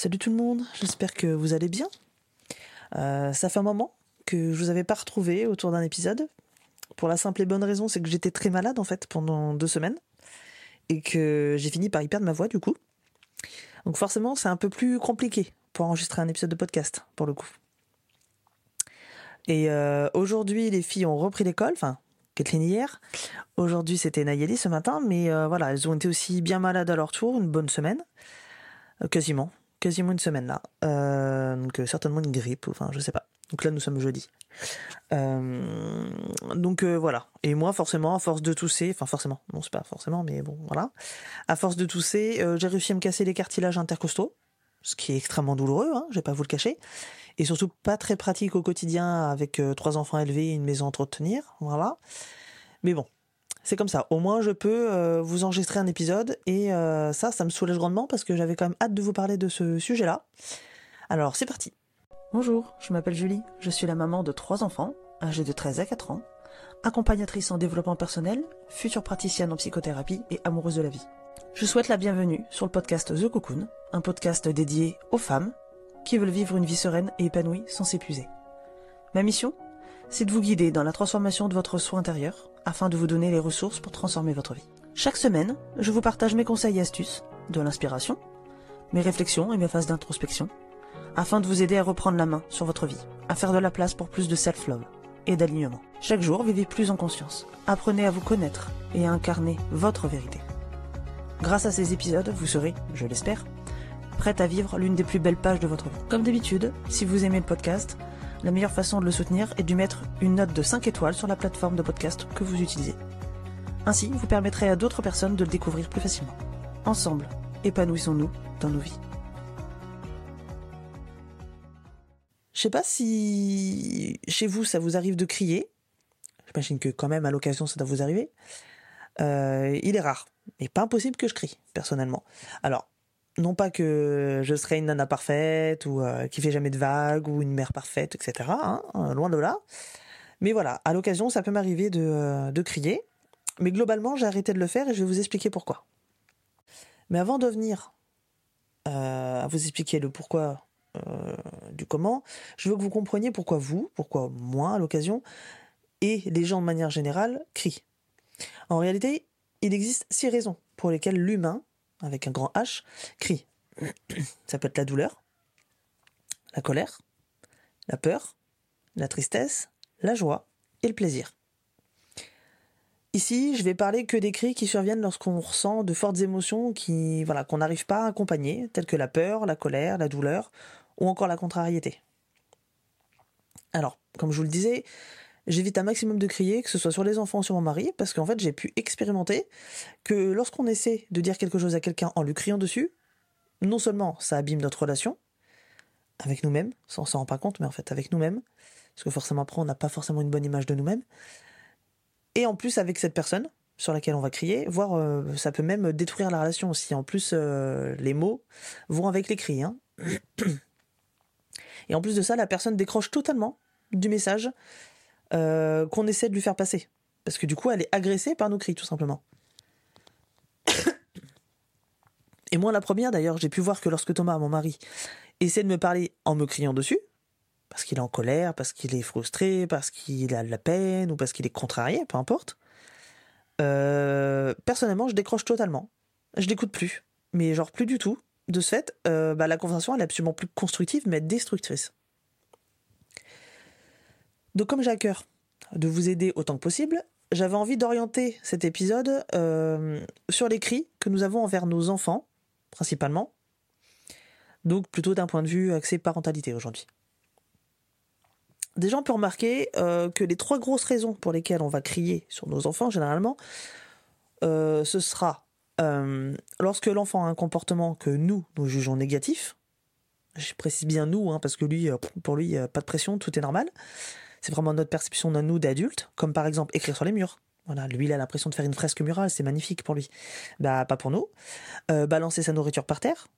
Salut tout le monde, j'espère que vous allez bien. Euh, ça fait un moment que je vous avais pas retrouvé autour d'un épisode. Pour la simple et bonne raison, c'est que j'étais très malade en fait pendant deux semaines et que j'ai fini par y perdre ma voix du coup. Donc forcément, c'est un peu plus compliqué pour enregistrer un épisode de podcast pour le coup. Et euh, aujourd'hui, les filles ont repris l'école, enfin Kathleen hier. Aujourd'hui, c'était Nayeli ce matin, mais euh, voilà, elles ont été aussi bien malades à leur tour, une bonne semaine, quasiment, quasiment une semaine là. Euh, donc euh, certainement une grippe, enfin je sais pas. Donc là, nous sommes jeudi. Euh, donc voilà. Et moi, forcément, à force de tousser, enfin forcément, non c'est pas forcément, mais bon voilà. À force de tousser, j'ai réussi à me casser les cartilages intercostaux, ce qui est extrêmement douloureux, hein, je vais pas vous le cacher, et surtout pas très pratique au quotidien avec trois enfants élevés et une maison entretenir, voilà. Mais bon, c'est comme ça. Au moins, je peux euh, vous enregistrer un épisode et euh, ça, ça me soulage grandement parce que j'avais quand même hâte de vous parler de ce sujet-là. Alors, c'est parti. Bonjour, je m'appelle Julie, je suis la maman de trois enfants, âgés de 13 à 4 ans, accompagnatrice en développement personnel, future praticienne en psychothérapie et amoureuse de la vie. Je souhaite la bienvenue sur le podcast The Cocoon, un podcast dédié aux femmes qui veulent vivre une vie sereine et épanouie sans s'épuiser. Ma mission? C'est de vous guider dans la transformation de votre soi intérieur afin de vous donner les ressources pour transformer votre vie. Chaque semaine, je vous partage mes conseils et astuces, de l'inspiration, mes réflexions et mes phases d'introspection, afin de vous aider à reprendre la main sur votre vie, à faire de la place pour plus de self-love et d'alignement. Chaque jour, vivez plus en conscience. Apprenez à vous connaître et à incarner votre vérité. Grâce à ces épisodes, vous serez, je l'espère, prête à vivre l'une des plus belles pages de votre vie. Comme d'habitude, si vous aimez le podcast, la meilleure façon de le soutenir est de mettre une note de 5 étoiles sur la plateforme de podcast que vous utilisez. Ainsi, vous permettrez à d'autres personnes de le découvrir plus facilement. Ensemble, épanouissons-nous dans nos vies. Je sais pas si chez vous ça vous arrive de crier. J'imagine que quand même à l'occasion ça doit vous arriver. Euh, il est rare, mais pas impossible que je crie personnellement. Alors non pas que je serais une nana parfaite ou euh, qui fait jamais de vagues ou une mère parfaite, etc. hein, euh, loin de là. Mais voilà, à l'occasion ça peut m'arriver de, euh, de crier. Mais globalement j'ai arrêté de le faire et je vais vous expliquer pourquoi. Mais avant de venir euh, vous expliquer le pourquoi du comment, je veux que vous compreniez pourquoi vous, pourquoi moi à l'occasion, et les gens de manière générale crient. En réalité, il existe six raisons pour lesquelles l'humain, avec un grand H, crie. Ça peut être la douleur, la colère, la peur, la tristesse, la joie et le plaisir. Ici, je vais parler que des cris qui surviennent lorsqu'on ressent de fortes émotions qui, voilà, qu'on n'arrive pas à accompagner, telles que la peur, la colère, la douleur ou encore la contrariété. Alors, comme je vous le disais, j'évite un maximum de crier, que ce soit sur les enfants ou sur mon mari, parce qu'en fait, j'ai pu expérimenter que lorsqu'on essaie de dire quelque chose à quelqu'un en lui criant dessus, non seulement ça abîme notre relation avec nous-mêmes, on s'en rend pas compte, mais en fait avec nous-mêmes, parce que forcément après on n'a pas forcément une bonne image de nous-mêmes, et en plus avec cette personne sur laquelle on va crier, voire euh, ça peut même détruire la relation aussi. En plus, euh, les mots vont avec les cris. Hein. Et en plus de ça, la personne décroche totalement du message euh, qu'on essaie de lui faire passer. Parce que du coup, elle est agressée par nos cris, tout simplement. Et moi, la première, d'ailleurs, j'ai pu voir que lorsque Thomas, mon mari, essaie de me parler en me criant dessus, parce qu'il est en colère, parce qu'il est frustré, parce qu'il a de la peine, ou parce qu'il est contrarié, peu importe, euh, personnellement, je décroche totalement. Je l'écoute plus. Mais genre plus du tout. De ce fait, euh, bah, la conversation, elle est absolument plus constructive, mais destructrice. Donc comme j'ai à cœur de vous aider autant que possible, j'avais envie d'orienter cet épisode euh, sur les cris que nous avons envers nos enfants, principalement. Donc plutôt d'un point de vue axé parentalité aujourd'hui. Déjà, on peut remarquer euh, que les trois grosses raisons pour lesquelles on va crier sur nos enfants, généralement, euh, ce sera lorsque l'enfant a un comportement que nous, nous jugeons négatif. Je précise bien nous, hein, parce que lui, pour lui, pas de pression, tout est normal. C'est vraiment notre perception de nous d'adultes, comme par exemple écrire sur les murs. Voilà, lui, il a l'impression de faire une fresque murale, c'est magnifique pour lui. Bah, pas pour nous. Euh, balancer sa nourriture par terre.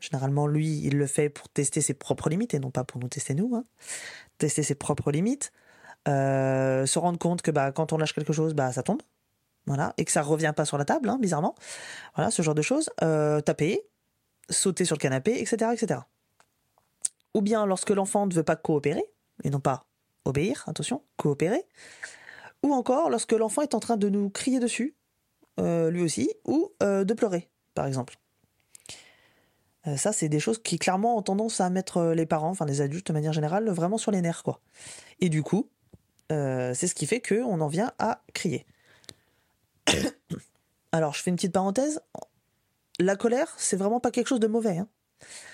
Généralement, lui, il le fait pour tester ses propres limites et non pas pour nous tester nous. Hein. Tester ses propres limites. Euh, se rendre compte que bah, quand on lâche quelque chose, bah, ça tombe. Voilà. Et que ça revient pas sur la table, hein, bizarrement. Voilà, ce genre de choses. Euh, taper. sauter sur le canapé, etc., etc. Ou bien lorsque l'enfant ne veut pas coopérer, et non pas obéir, attention, coopérer. Ou encore lorsque l'enfant est en train de nous crier dessus, euh, lui aussi, ou euh, de pleurer, par exemple. Euh, ça, c'est des choses qui clairement ont tendance à mettre les parents, enfin les adultes de manière générale, vraiment sur les nerfs, quoi. Et du coup, c'est ce qui fait qu'on en vient à crier. Alors, je fais une petite parenthèse. La colère, c'est vraiment pas quelque chose de mauvais. Hein.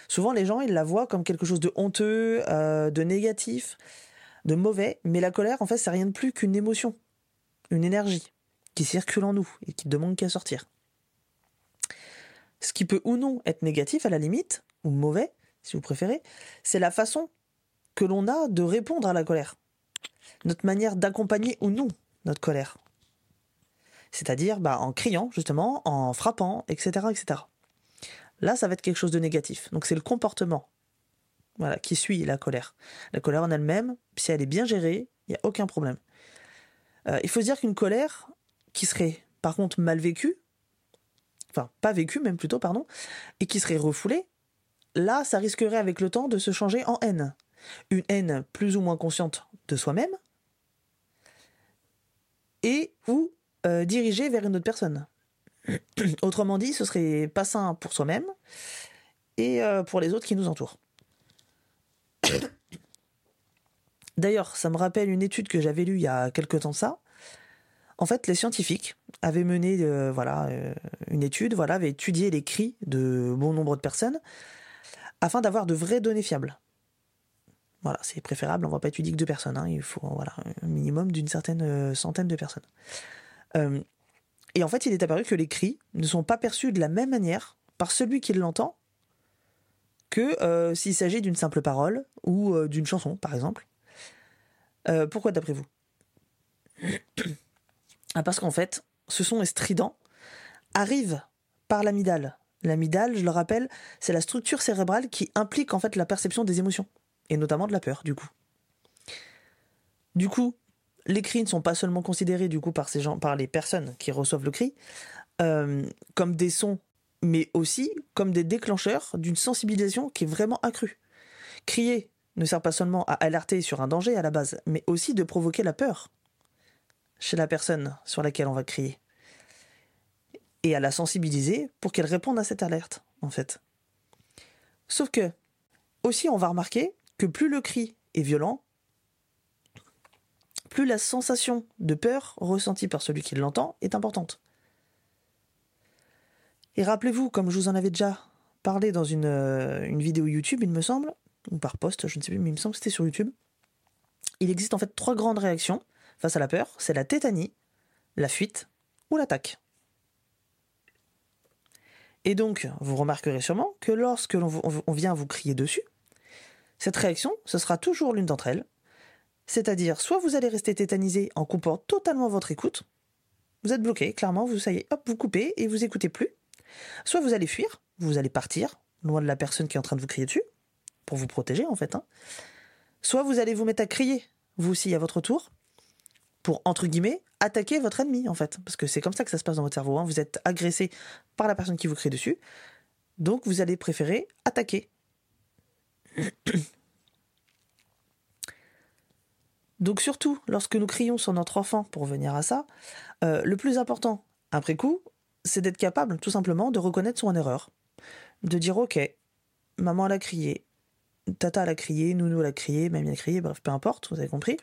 Souvent, les gens, ils la voient comme quelque chose de honteux, de négatif de mauvais, mais la colère, en fait, c'est rien de plus qu'une émotion, une énergie qui circule en nous et qui demande qu'à sortir. Ce qui peut ou non être négatif à la limite, ou mauvais, si vous préférez, c'est la façon que l'on a de répondre à la colère. Notre manière d'accompagner ou non notre colère. C'est-à-dire bah, en criant, justement, en frappant, etc., etc. Là, ça va être quelque chose de négatif. Donc c'est le comportement qui suit la colère. La colère en elle-même, si elle est bien gérée, il n'y a aucun problème. Euh, il faut se dire qu'une colère qui serait par contre mal vécue, enfin pas vécue même plutôt, pardon, et qui serait refoulée, là ça risquerait avec le temps de se changer en haine. Une haine plus ou moins consciente de soi-même, et ou euh, dirigée vers une autre personne. Autrement dit, ce serait pas sain pour soi-même et euh, pour les autres qui nous entourent. D'ailleurs, ça me rappelle une étude que j'avais lue il y a quelque temps ça. En fait, les scientifiques avaient mené euh, voilà, euh, une étude, voilà, avaient étudié les cris de bon nombre de personnes afin d'avoir de vraies données fiables. Voilà, c'est préférable, on ne va pas étudier que deux personnes, hein. il faut voilà, un minimum d'une certaine euh, centaine de personnes. et en fait, il est apparu que les cris ne sont pas perçus de la même manière par celui qui l'entend que s'il s'agit d'une simple parole ou d'une chanson, par exemple. Euh, pourquoi d'après vous? Ah, Parce qu'en fait, ce son strident arrive par l'amidale. L'amidale, je le rappelle, c'est la structure cérébrale qui implique en fait la perception des émotions, et notamment de la peur, du coup. Du coup, les cris ne sont pas seulement considérés du coup par ces gens, par les personnes qui reçoivent le cri, euh, comme des sons, mais aussi comme des déclencheurs d'une sensibilisation qui est vraiment accrue. Crier ne sert pas seulement à alerter sur un danger à la base, mais aussi de provoquer la peur chez la personne sur laquelle on va crier. Et à la sensibiliser pour qu'elle réponde à cette alerte, en fait. Sauf que, aussi, on va remarquer que plus le cri est violent, plus la sensation de peur ressentie par celui qui l'entend est importante. Et rappelez-vous, comme je vous en avais déjà parlé dans une, euh, une vidéo YouTube, il me semble, ou par poste, je ne sais plus, mais il me semble que c'était sur YouTube. Il existe en fait trois grandes réactions face à la peur, c'est la tétanie, la fuite ou l'attaque. Et donc, vous remarquerez sûrement que lorsque l'on vient vous crier dessus, cette réaction, ce sera toujours l'une d'entre elles. C'est-à-dire, soit vous allez rester tétanisé en coupant totalement votre écoute, vous êtes bloqué, clairement, vous, ça hop, vous coupez et vous écoutez plus. Soit vous allez fuir, vous allez partir, loin de la personne qui est en train de vous crier dessus pour vous protéger en fait. Hein. Soit vous allez vous mettre à crier, vous aussi à votre tour, pour entre guillemets attaquer votre ennemi en fait, parce que c'est comme ça que ça se passe dans votre cerveau. Hein. Vous êtes agressé par la personne qui vous crie dessus, donc vous allez préférer attaquer. Donc surtout, lorsque nous crions sur notre enfant, pour venir à ça, euh, le plus important, après coup, c'est d'être capable tout simplement de reconnaître son erreur. De dire ok, maman elle a crié, Tata l'a crié, Nounou l'a crié, Mamie l'a crié, bref, peu importe, vous avez compris.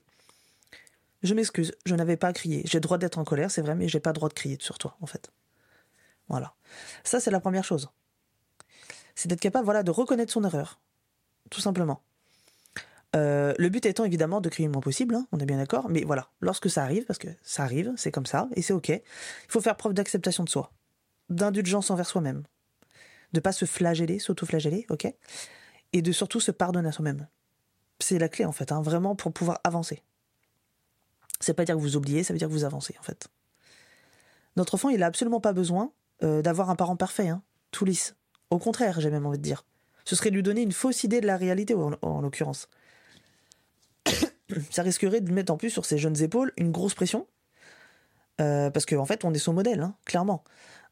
Je m'excuse, je n'avais pas crié. J'ai le droit d'être en colère, c'est vrai, mais j'ai pas le droit de crier sur toi, en fait. Voilà. Ça, c'est la première chose. C'est d'être capable, voilà, de reconnaître son erreur. Tout simplement. Euh, le but étant évidemment de crier le moins possible, hein, on est bien d'accord, mais voilà, lorsque ça arrive, parce que ça arrive, c'est comme ça, et c'est ok, il faut faire preuve d'acceptation de soi, d'indulgence envers soi-même, de pas se flageller, s'auto-flageller, ok et de surtout se pardonner à soi-même. C'est la clé en fait, hein, vraiment pour pouvoir avancer. C'est pas dire que vous oubliez, ça veut dire que vous avancez en fait. Notre enfant, il a absolument pas besoin euh, d'avoir un parent parfait, hein, tout lisse. Au contraire, j'ai même envie de dire. Ce serait lui donner une fausse idée de la réalité en, l'occurrence. ça risquerait de mettre en plus sur ses jeunes épaules une grosse pression. Euh, parce qu'en en fait, on est son modèle, hein, clairement.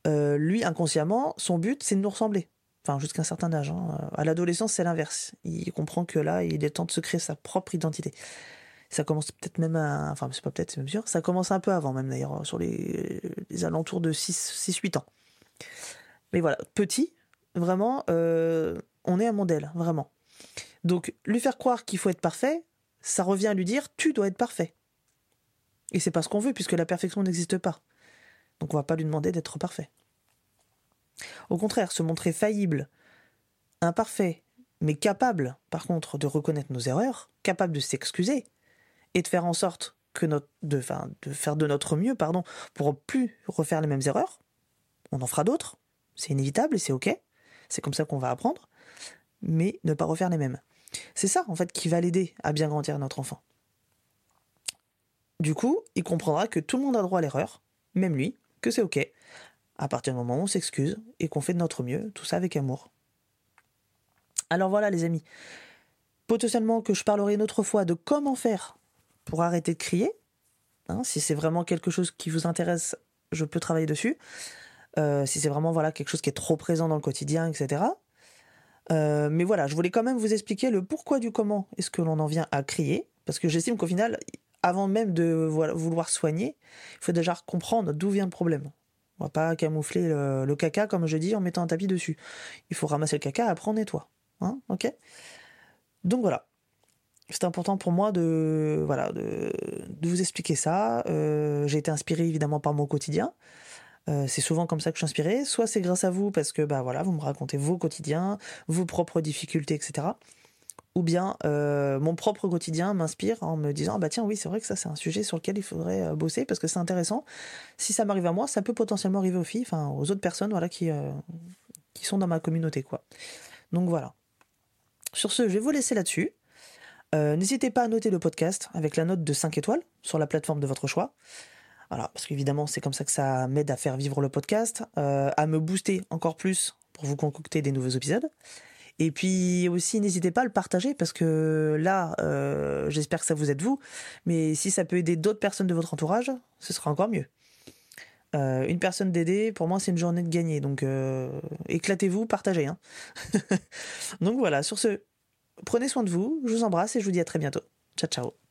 Euh, lui, inconsciemment, son but, c'est de nous ressembler. Enfin, jusqu'à un certain âge. Hein. À l'adolescence, c'est l'inverse. Il comprend que là, il est temps de se créer sa propre identité. Ça commence peut-être même à. Enfin, c'est pas peut-être, c'est même sûr. Ça commence un peu avant, même d'ailleurs, sur les, alentours de 6-8 ans. Mais voilà, petit, vraiment, euh, on est un modèle, vraiment. Donc, lui faire croire qu'il faut être parfait, ça revient à lui dire tu dois être parfait. Et c'est pas ce qu'on veut, puisque la perfection n'existe pas. Donc, on va pas lui demander d'être parfait. Au contraire, se montrer faillible, imparfait, mais capable, par contre, de reconnaître nos erreurs, capable de s'excuser, et de faire en sorte que notre, de, faire de notre mieux, pardon, pour plus refaire les mêmes erreurs. On en fera d'autres, c'est inévitable et c'est ok. C'est comme ça qu'on va apprendre, mais ne pas refaire les mêmes. C'est ça, en fait, qui va l'aider à bien grandir notre enfant. Du coup, il comprendra que tout le monde a droit à l'erreur, même lui, que c'est ok, à partir du moment où on s'excuse et qu'on fait de notre mieux, tout ça avec amour. Alors voilà les amis, potentiellement que je parlerai une autre fois de comment faire pour arrêter de crier. Hein, si c'est vraiment quelque chose qui vous intéresse, je peux travailler dessus. Euh, si c'est vraiment voilà quelque chose qui est trop présent dans le quotidien, etc. Euh, mais voilà, je voulais quand même vous expliquer le pourquoi du comment est-ce que l'on en vient à crier, parce que j'estime qu'au final, avant même de vouloir soigner, il faut déjà comprendre d'où vient le problème. On va pas camoufler le, caca, comme je dis, en mettant un tapis dessus. Il faut ramasser le caca, après on nettoie. Hein ok? Donc voilà. C'est important pour moi de, voilà, de, vous expliquer ça. Euh, j'ai été inspiré évidemment par mon quotidien. Euh, c'est souvent comme ça que je suis inspiré. Soit c'est grâce à vous parce que bah voilà, vous me racontez vos quotidiens, vos propres difficultés, etc. Ou bien euh, mon propre quotidien m'inspire en me disant bah tiens oui c'est vrai que ça c'est un sujet sur lequel il faudrait bosser parce que c'est intéressant. Si ça m'arrive à moi, ça peut potentiellement arriver aux filles, enfin aux autres personnes voilà qui qui sont dans ma communauté quoi. Donc voilà. Sur ce, je vais vous laisser là-dessus. Euh, n'hésitez pas à noter le podcast avec la note de 5 étoiles sur la plateforme de votre choix. Voilà, parce qu'évidemment, c'est comme ça que ça m'aide à faire vivre le podcast, euh, à me booster encore plus pour vous concocter des nouveaux épisodes. Et puis aussi, n'hésitez pas à le partager parce que là, euh, j'espère que ça vous aide vous, mais si ça peut aider d'autres personnes de votre entourage, ce sera encore mieux. une personne d'aider, pour moi, c'est une journée de gagner. Donc, éclatez-vous, partagez. Hein. donc voilà, sur ce, Prenez soin de vous, je vous embrasse et je vous dis à très bientôt. Ciao ciao